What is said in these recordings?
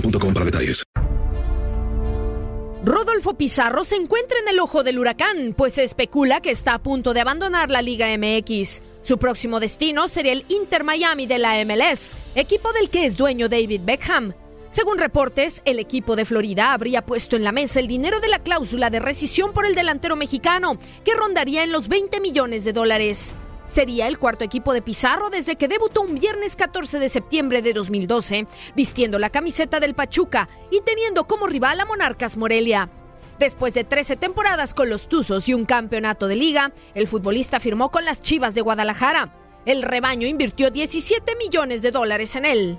para detalles. Rodolfo Pizarro se encuentra en el ojo del huracán, pues se especula que está a punto de abandonar la Liga MX. Su próximo destino sería el Inter Miami de la MLS, equipo del que es dueño David Beckham. Según reportes, el equipo de Florida habría puesto en la mesa el dinero de la cláusula de rescisión por el delantero mexicano, que rondaría en los 20 millones de dólares. Sería el cuarto equipo de Pizarro desde que debutó un viernes 14 de septiembre de 2012, vistiendo la camiseta del Pachuca y teniendo como rival a Monarcas Morelia. Después de 13 temporadas con los Tuzos y un campeonato de liga, el futbolista firmó con las Chivas de Guadalajara. El rebaño invirtió 17 millones de dólares en él.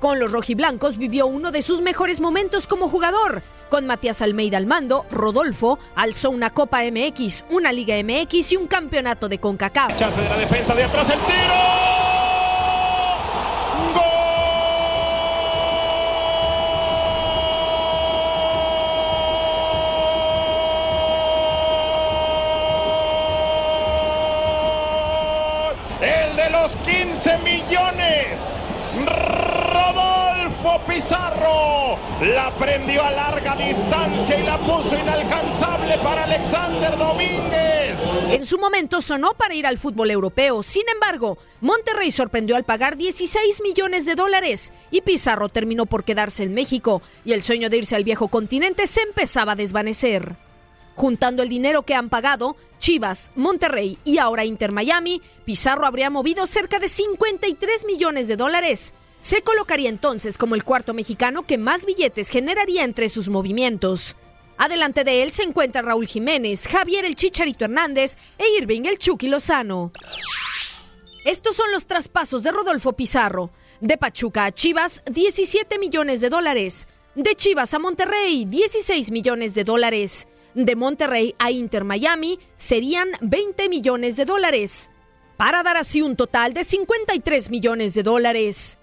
Con los rojiblancos vivió uno de sus mejores momentos como jugador. Con Matías Almeida al mando, Rodolfo alzó una Copa MX, una Liga MX y un campeonato de CONCACAF. Chance de la defensa de atrás el tiro. ¡Gol! El de los 15 millones. Rodolfo Pizarro la prendió a larga distancia y la puso inalcanzable para Alexander Domínguez. En su momento sonó para ir al fútbol europeo. Sin embargo, Monterrey sorprendió al pagar 16 millones de dólares y Pizarro terminó por quedarse en México y el sueño de irse al viejo continente se empezaba a desvanecer. Juntando el dinero que han pagado, Chivas, Monterrey y ahora Inter Miami, Pizarro habría movido cerca de 53 millones de dólares. Se colocaría entonces como el cuarto mexicano que más billetes generaría entre sus movimientos. Adelante de él se encuentra Raúl Jiménez, Javier el Chicharito Hernández e Irving el Chucky Lozano. Estos son los traspasos de Rodolfo Pizarro. De Pachuca a Chivas, 17 millones de dólares. De Chivas a Monterrey, 16 millones de dólares. De Monterrey a Inter Miami serían 20 millones de dólares. Para dar así un total de 53 millones de dólares.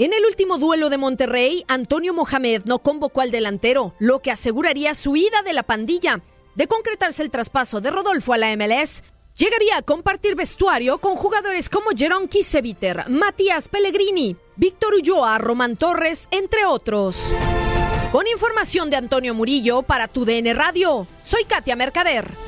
En el último duelo de Monterrey, Antonio Mohamed no convocó al delantero, lo que aseguraría su ida de la pandilla. De concretarse el traspaso de Rodolfo a la MLS, llegaría a compartir vestuario con jugadores como Jerón Kiseviter, Matías Pellegrini, Víctor Ulloa, Román Torres, entre otros. Con información de Antonio Murillo para tu DN Radio, soy Katia Mercader.